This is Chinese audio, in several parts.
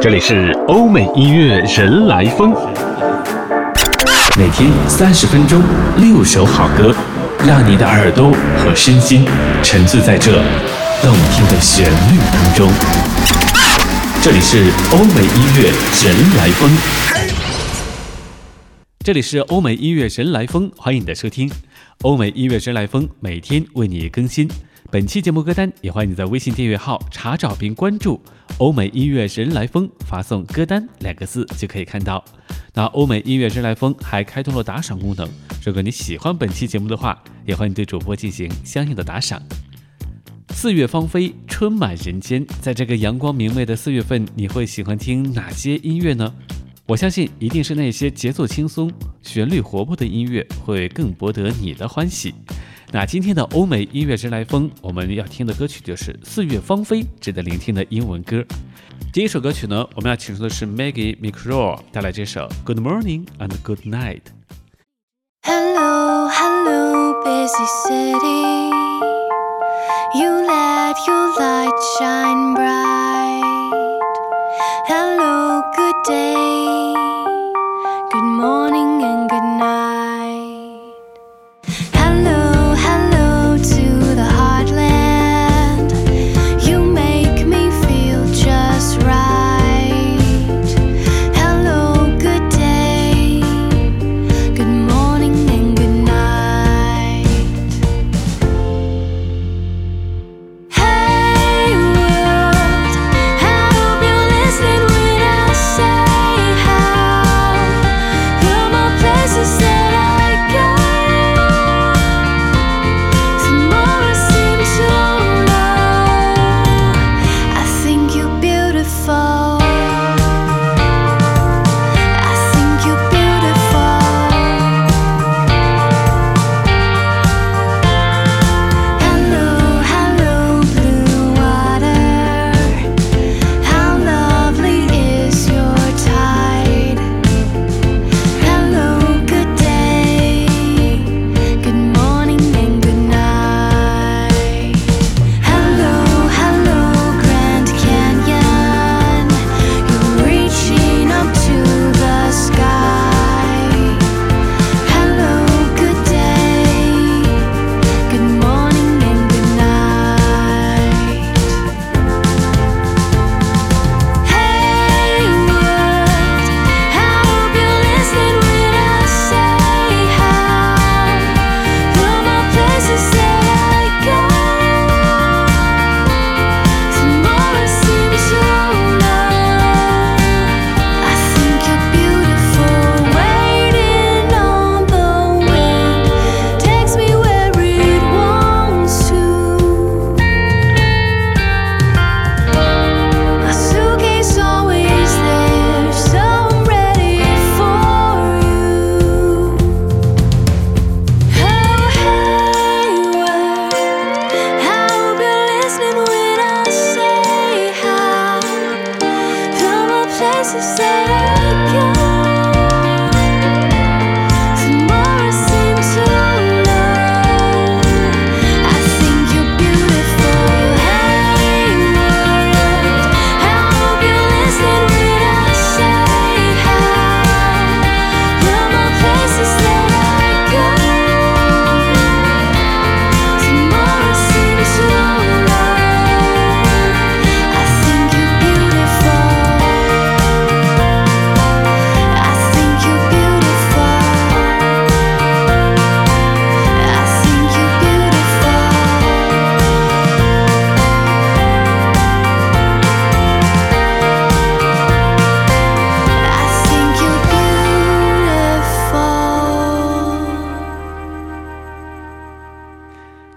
这里是欧美音乐人来疯，每天三十分钟，六首好歌，让你的耳朵和身心沉醉在这动听的旋律当中。这里是欧美音乐人来疯，这里是欧美音乐人来疯，欢迎你的收听。欧美音乐人来疯每天为你更新。本期节目歌单也欢迎你在微信订阅号查找并关注“欧美音乐人来疯”，发送“歌单”两个字就可以看到。那欧美音乐人来疯还开通了打赏功能，如果你喜欢本期节目的话，也欢迎对主播进行相应的打赏。四月芳菲，春满人间，在这个阳光明媚的四月份，你会喜欢听哪些音乐呢？我相信一定是那些节奏轻松、旋律活泼的音乐会更博得你的欢喜。那今天的欧美音乐之来风，我们要听的歌曲就是《四月芳菲》，值得聆听的英文歌。第一首歌曲呢，我们要请出的是 Maggie McRae 带来这首《Good Morning and Good Night》。Hello, hello, busy city. You let your light shine bright. Hello, good day.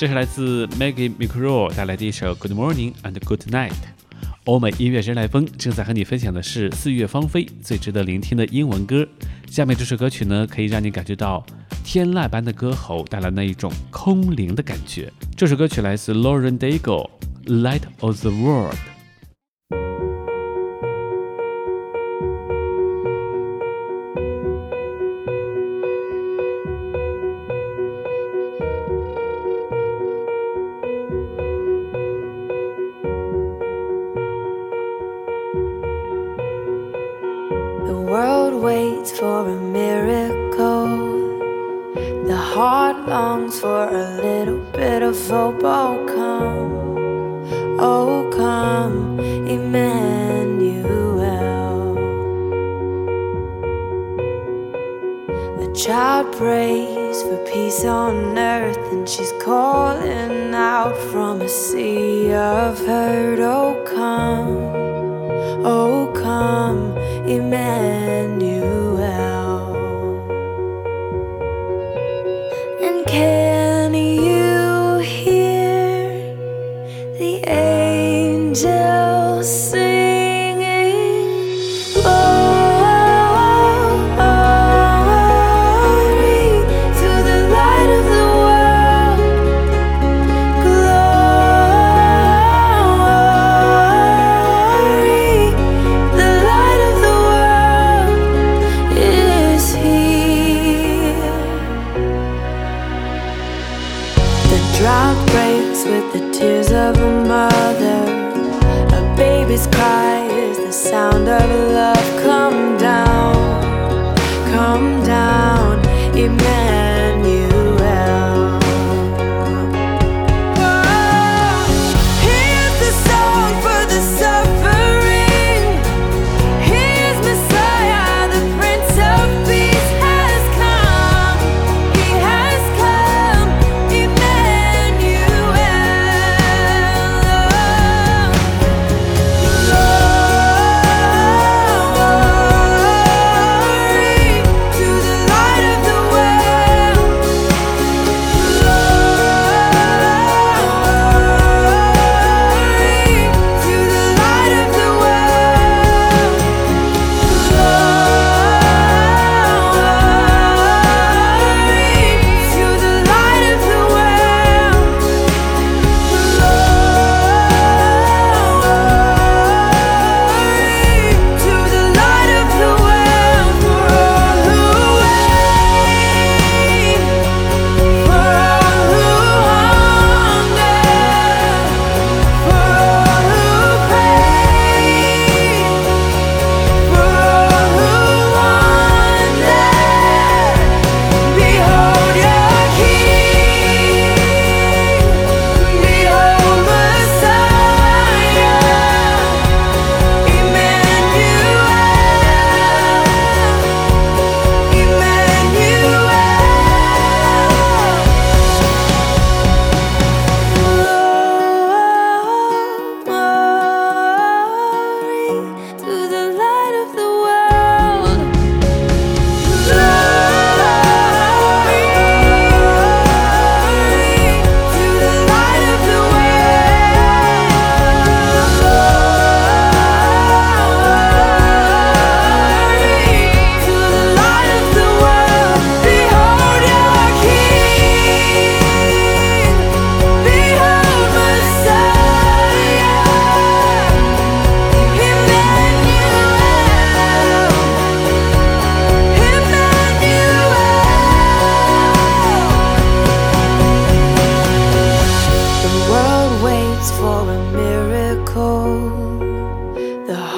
这是来自 Maggie McRae 带来的一首《Good Morning and Good Night》。欧美音乐人来风正在和你分享的是四月芳菲最值得聆听的英文歌。下面这首歌曲呢，可以让你感觉到天籁般的歌喉带来那一种空灵的感觉。这首歌曲来自 Lauren Daigle，《Light of the World》。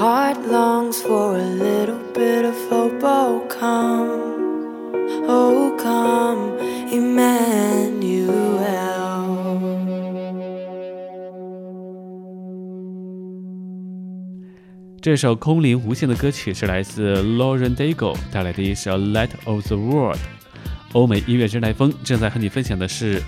Heart longs for a little bit of hope. Oh, come, oh, come, Emmanuel. 这首空灵无限的歌曲是来自 Lauren Daigle 带来的一首《Light of the World》。欧美音乐之来风正在和你分享的是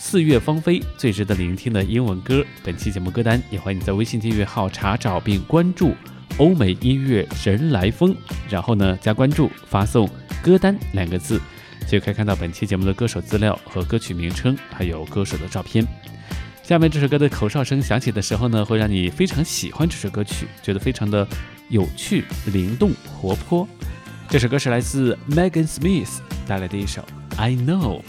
四月芳菲最值得聆听的英文歌。本期节目歌单也欢迎你在微信订阅号查找并关注“欧美音乐人来风”，然后呢加关注，发送“歌单”两个字，就可以看到本期节目的歌手资料和歌曲名称，还有歌手的照片。下面这首歌的口哨声响起的时候呢，会让你非常喜欢这首歌曲，觉得非常的有趣、灵动、活泼。这首歌是来自 Megan Smith 带来的一首《I Know》。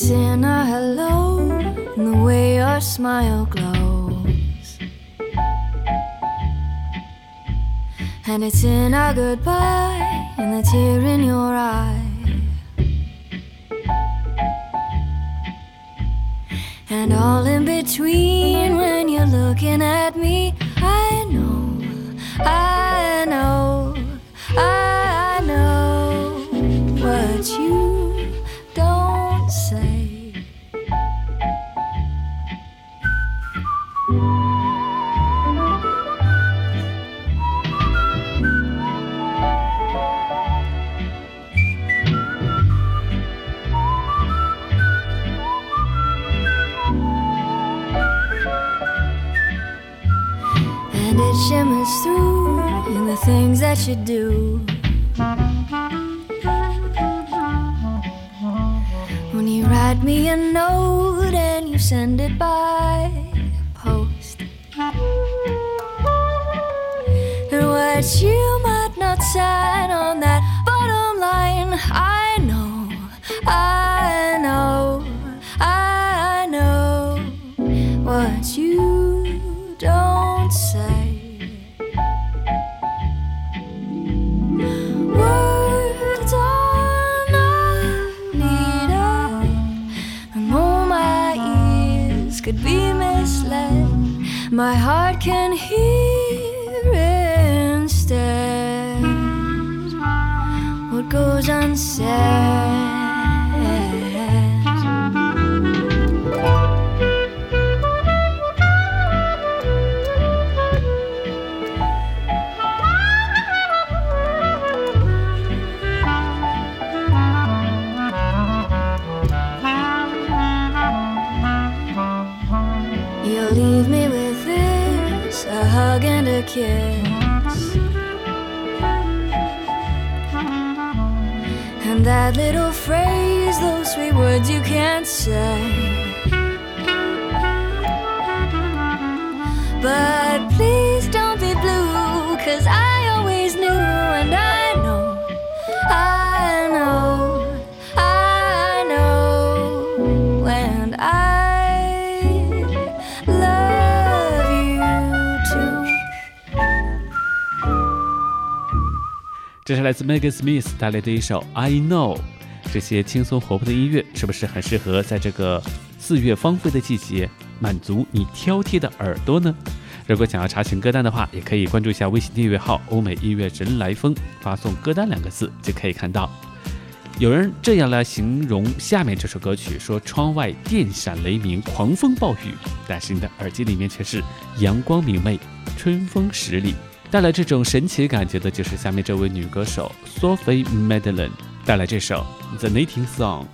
It's in our hello, in the way your smile glows. And it's in our goodbye, in the tear in your eye. and all in between when you're looking at me. I know, I know, And it shimmers through in the things that you do. myself And that little phrase, those sweet words you can't say. But please 这是来自 Megan Smith 带来的一首《I Know》。这些轻松活泼的音乐，是不是很适合在这个四月芳菲的季节，满足你挑剔的耳朵呢？如果想要查询歌单的话，也可以关注一下微信订阅号“欧美音乐人来疯”，发送“歌单”两个字就可以看到。有人这样来形容下面这首歌曲：说窗外电闪雷鸣，狂风暴雨，但是你的耳机里面却是阳光明媚，春风十里。带来这种神奇感觉的就是下面这位女歌手 Sophie Madeline 带来这首《The Knitting Song》。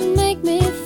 Make me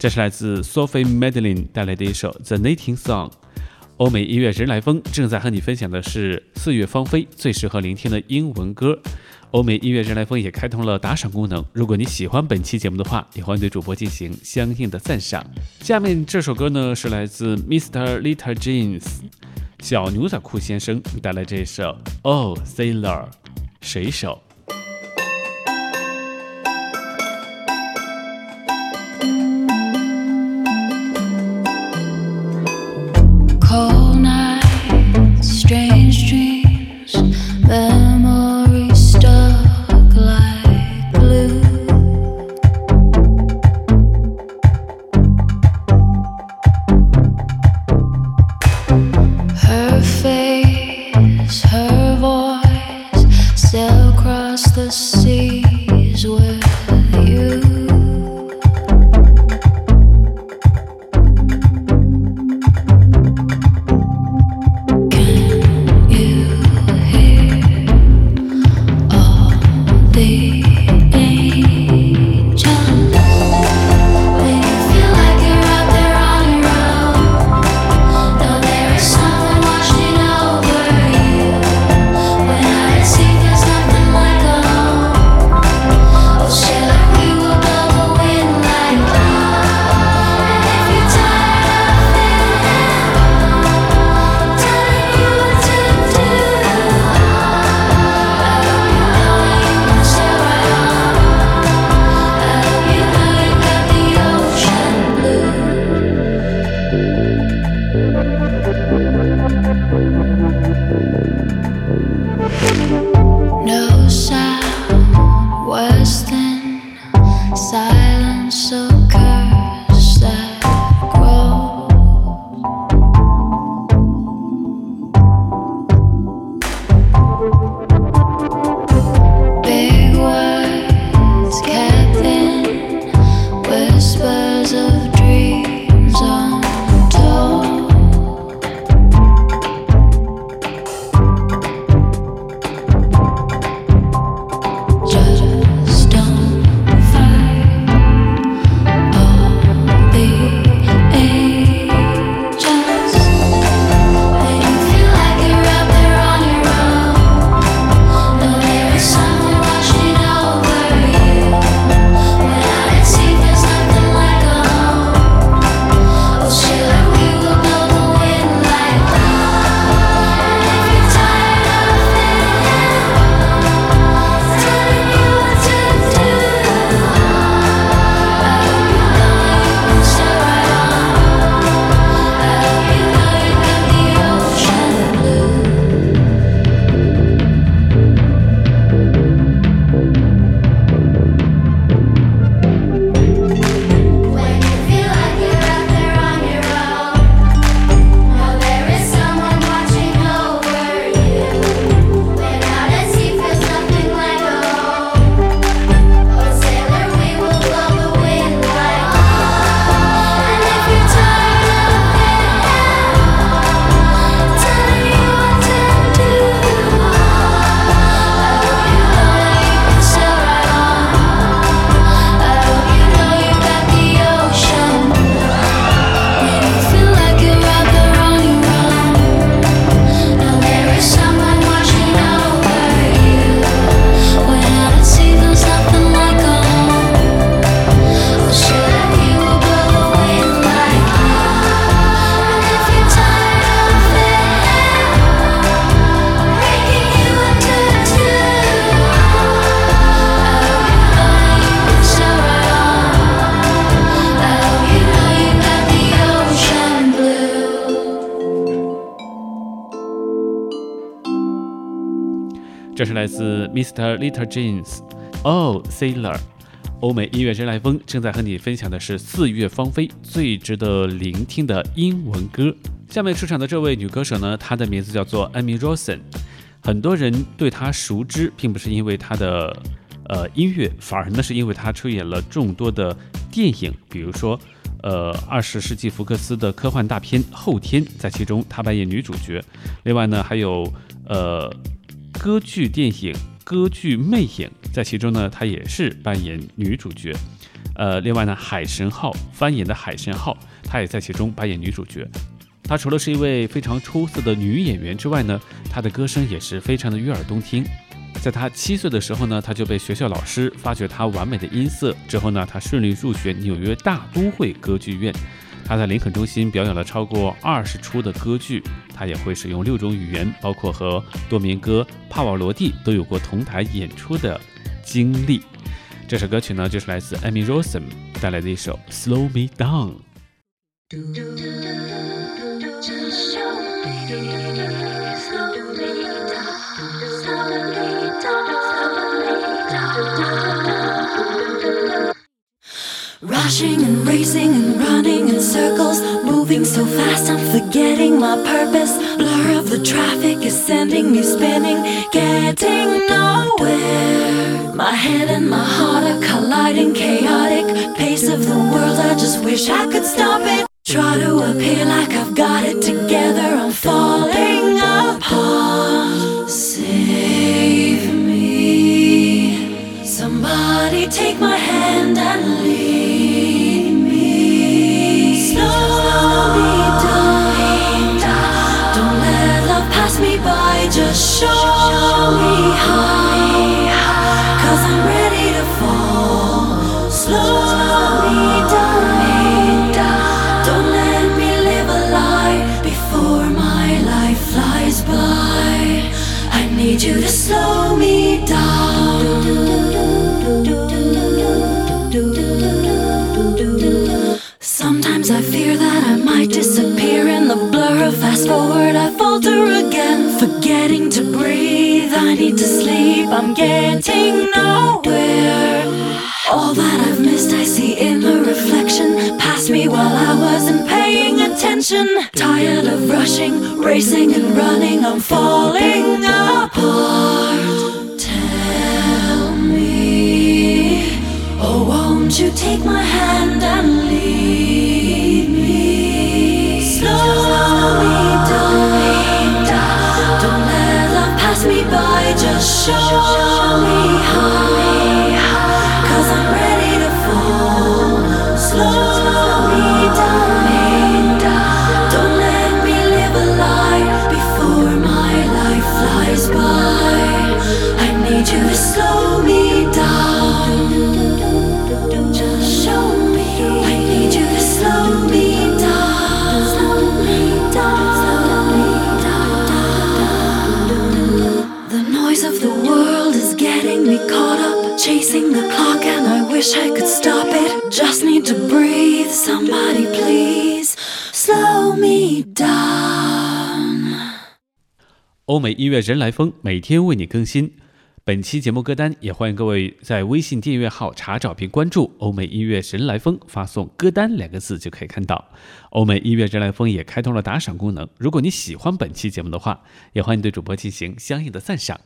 这是来自 Sophie Madeline 带来的一首 The Nating Song。欧美音乐人来风正在和你分享的是四月芳菲最适合聆听的英文歌。欧美音乐人来风也开通了打赏功能，如果你喜欢本期节目的话，也欢迎对主播进行相应的赞赏。下面这首歌呢是来自 Mr. Little Jeans 小牛仔裤先生带来这首 Oh Sailor 水手。来自 Mr. Little Jeans Oh Sailor。欧美音乐人来风正在和你分享的是四月芳菲最值得聆听的英文歌。下面出场的这位女歌手呢，她的名字叫做 Amy Rosen。很多人对她熟知，并不是因为她的呃音乐，反而呢是因为她出演了众多的电影，比如说呃二十世纪福克斯的科幻大片《后天》，在其中她扮演女主角。另外呢，还有呃歌剧电影《歌剧魅影》，在其中呢，她也是扮演女主角。呃，另外呢，海神号翻演的海神号，她也在其中扮演女主角。她除了是一位非常出色的女演员之外呢，她的歌声也是非常的悦耳动听。在她七岁的时候呢，她就被学校老师发掘她完美的音色，之后呢，她顺利入学纽约大都会歌剧院。他在林肯中心表演了超过二十出的歌剧，他也会使用六种语言，包括和多明戈、帕瓦罗蒂都有过同台演出的经历。这首歌曲呢，就是来自 Amy Rosen 带来的一首《Slow Me Down》。Rushing and racing and running in circles, moving so fast I'm forgetting my purpose. Blur of the traffic is sending me spinning, getting nowhere. My head and my heart are colliding, chaotic pace of the world. I just wish I could stop it. Try to appear like I've got it together. I'm falling forward. I falter again, forgetting to breathe. I need to sleep, I'm getting nowhere. All that I've missed, I see in the reflection. Past me while I wasn't paying attention. Tired of rushing, racing, and running. I'm falling apart. Tell me, oh, won't you take my hand and lead me? Slow me down. Just show me high. 音乐人来疯每天为你更新。本期节目歌单也欢迎各位在微信订阅号查找并关注“欧美音乐人来疯”，发送“歌单”两个字就可以看到。欧美音乐人来疯也开通了打赏功能，如果你喜欢本期节目的话，也欢迎对主播进行相应的赞赏。